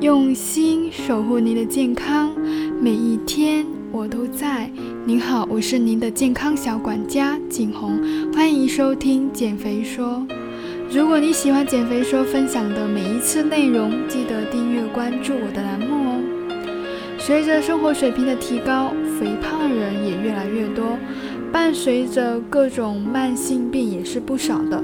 用心守护您的健康，每一天我都在。您好，我是您的健康小管家景红，欢迎收听减肥说。如果你喜欢减肥说分享的每一次内容，记得订阅关注我的栏目哦。随着生活水平的提高，肥胖人也越来越多，伴随着各种慢性病也是不少的。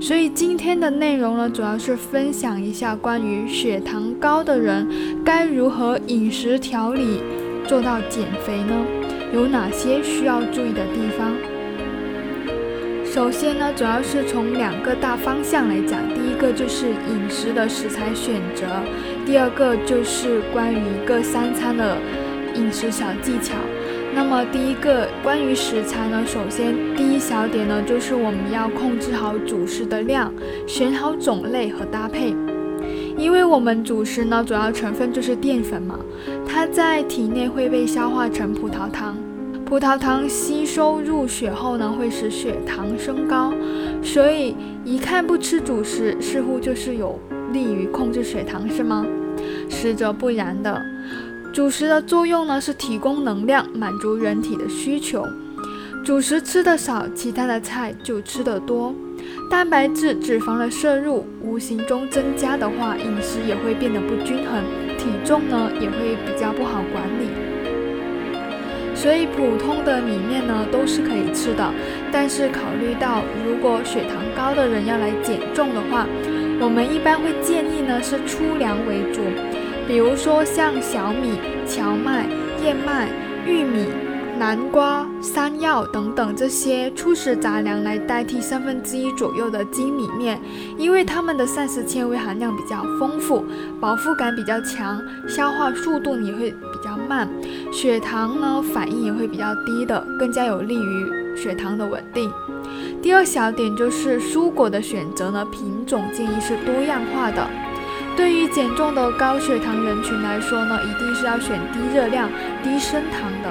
所以今天的内容呢，主要是分享一下关于血糖高的人该如何饮食调理做到减肥呢？有哪些需要注意的地方？首先呢，主要是从两个大方向来讲，第一个就是饮食的食材选择，第二个就是关于一个三餐的饮食小技巧。那么第一个关于食材呢，首先第一小点呢，就是我们要控制好主食的量，选好种类和搭配。因为我们主食呢，主要成分就是淀粉嘛，它在体内会被消化成葡萄糖，葡萄糖吸收入血后呢，会使血糖升高，所以一看不吃主食，似乎就是有利于控制血糖，是吗？实则不然的。主食的作用呢是提供能量，满足人体的需求。主食吃的少，其他的菜就吃得多。蛋白质、脂肪的摄入无形中增加的话，饮食也会变得不均衡，体重呢也会比较不好管理。所以普通的米面呢都是可以吃的，但是考虑到如果血糖高的人要来减重的话，我们一般会建议呢是粗粮为主。比如说像小米、荞麦、燕麦、玉米、南瓜、山药等等这些粗食杂粮来代替三分之一左右的精米面，因为它们的膳食纤维含量比较丰富，饱腹感比较强，消化速度也会比较慢，血糖呢反应也会比较低的，更加有利于血糖的稳定。第二小点就是蔬果的选择呢，品种建议是多样化的。对于减重的高血糖人群来说呢，一定是要选低热量、低升糖的。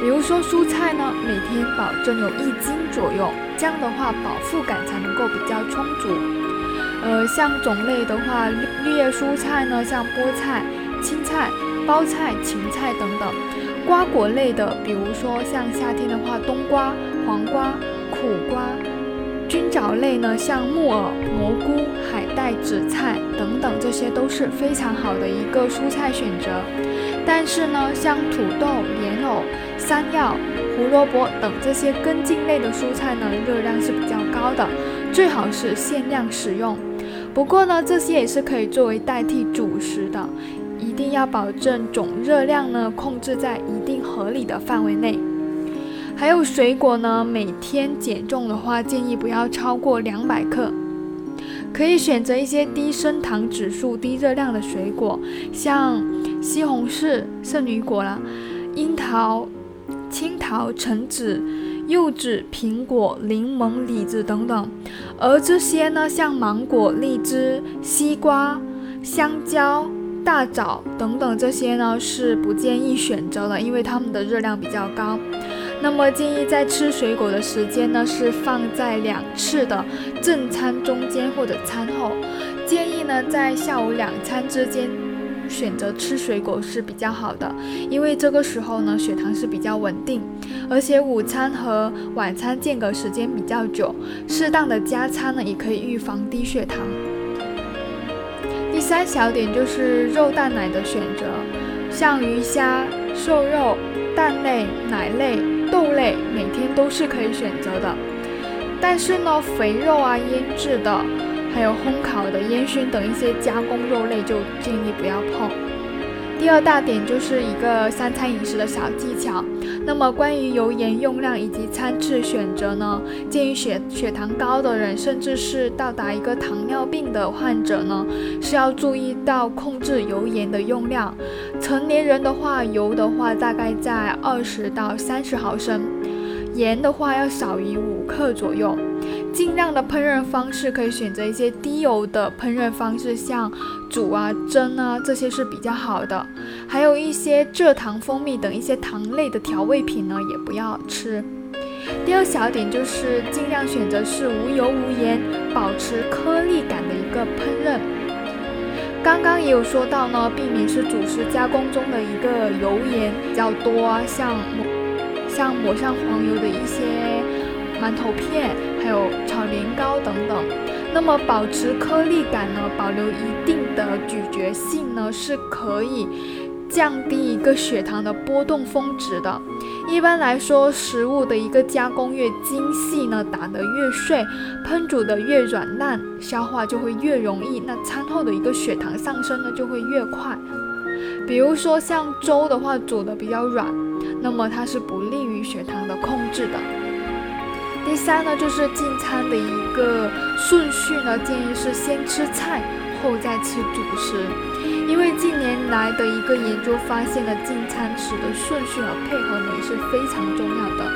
比如说蔬菜呢，每天保证有一斤左右，这样的话饱腹感才能够比较充足。呃，像种类的话，绿叶蔬菜呢，像菠菜、青菜、包菜、芹菜等等；瓜果类的，比如说像夏天的话，冬瓜、黄瓜、苦瓜。菌藻类呢，像木耳、蘑菇、海带、紫菜等等，这些都是非常好的一个蔬菜选择。但是呢，像土豆、莲藕、山药、胡萝卜等这些根茎类的蔬菜呢，热量是比较高的，最好是限量使用。不过呢，这些也是可以作为代替主食的，一定要保证总热量呢控制在一定合理的范围内。还有水果呢，每天减重的话，建议不要超过两百克。可以选择一些低升糖指数、低热量的水果，像西红柿、圣女果啦、樱桃、青桃、橙子、柚子、苹果、柠檬、李子等等。而这些呢，像芒果、荔枝、西瓜、香蕉、大枣等等，这些呢是不建议选择的，因为它们的热量比较高。那么建议在吃水果的时间呢，是放在两次的正餐中间或者餐后。建议呢在下午两餐之间选择吃水果是比较好的，因为这个时候呢血糖是比较稳定，而且午餐和晚餐间隔时间比较久，适当的加餐呢也可以预防低血糖。第三小点就是肉蛋奶的选择，像鱼虾、瘦肉、蛋类、奶类。豆类每天都是可以选择的，但是呢，肥肉啊、腌制的，还有烘烤的、烟熏等一些加工肉类就建议不要碰。第二大点就是一个三餐饮食的小技巧。那么关于油盐用量以及餐次选择呢，建议血血糖高的人，甚至是到达一个糖尿病的患者呢，是要注意到控制油盐的用量。成年人的话，油的话大概在二十到三十毫升，盐的话要少于五克左右。尽量的烹饪方式可以选择一些低油的烹饪方式，像煮啊、蒸啊，这些是比较好的。还有一些蔗糖、蜂蜜等一些糖类的调味品呢，也不要吃。第二小点就是尽量选择是无油无盐、保持颗粒感的一个烹饪。刚刚也有说到呢，避免是主食加工中的一个油盐比较多啊，像像抹上黄油的一些馒头片，还有炒年糕等等。那么保持颗粒感呢，保留一定的咀嚼性呢，是可以。降低一个血糖的波动峰值的。一般来说，食物的一个加工越精细呢，打得越碎，烹煮的越软烂，消化就会越容易。那餐后的一个血糖上升呢，就会越快。比如说像粥的话，煮的比较软，那么它是不利于血糖的控制的。第三呢，就是进餐的一个顺序呢，建议是先吃菜。后再吃主食，因为近年来的一个研究发现了进餐时的顺序和配合呢也是非常重要的。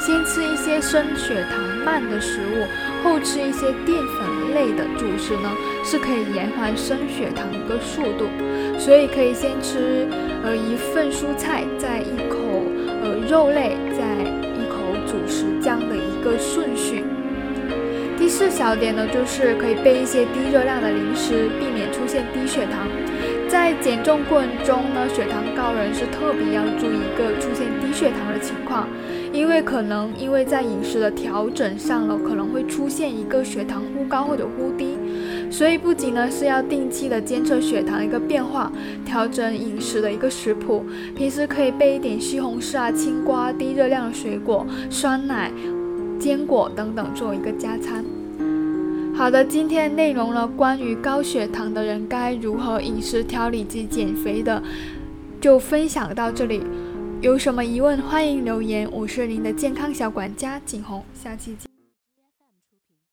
先吃一些升血糖慢的食物，后吃一些淀粉类的主食呢，是可以延缓升血糖一个速度。所以可以先吃呃一份蔬菜，再一口呃肉类，再主食这样的一个顺序。第四小点呢，就是可以备一些低热量的零食，避免出现低血糖。在减重过程中呢，血糖高人是特别要注意一个出现低血糖的情况，因为可能因为在饮食的调整上了，可能会出现一个血糖忽高或者忽低，所以不仅呢是要定期的监测血糖一个变化，调整饮食的一个食谱，平时可以备一点西红柿啊、青瓜、低热量的水果、酸奶。坚果等等做一个加餐。好的，今天内容呢，关于高血糖的人该如何饮食调理及减肥的，就分享到这里。有什么疑问，欢迎留言。我是您的健康小管家景红，下期见。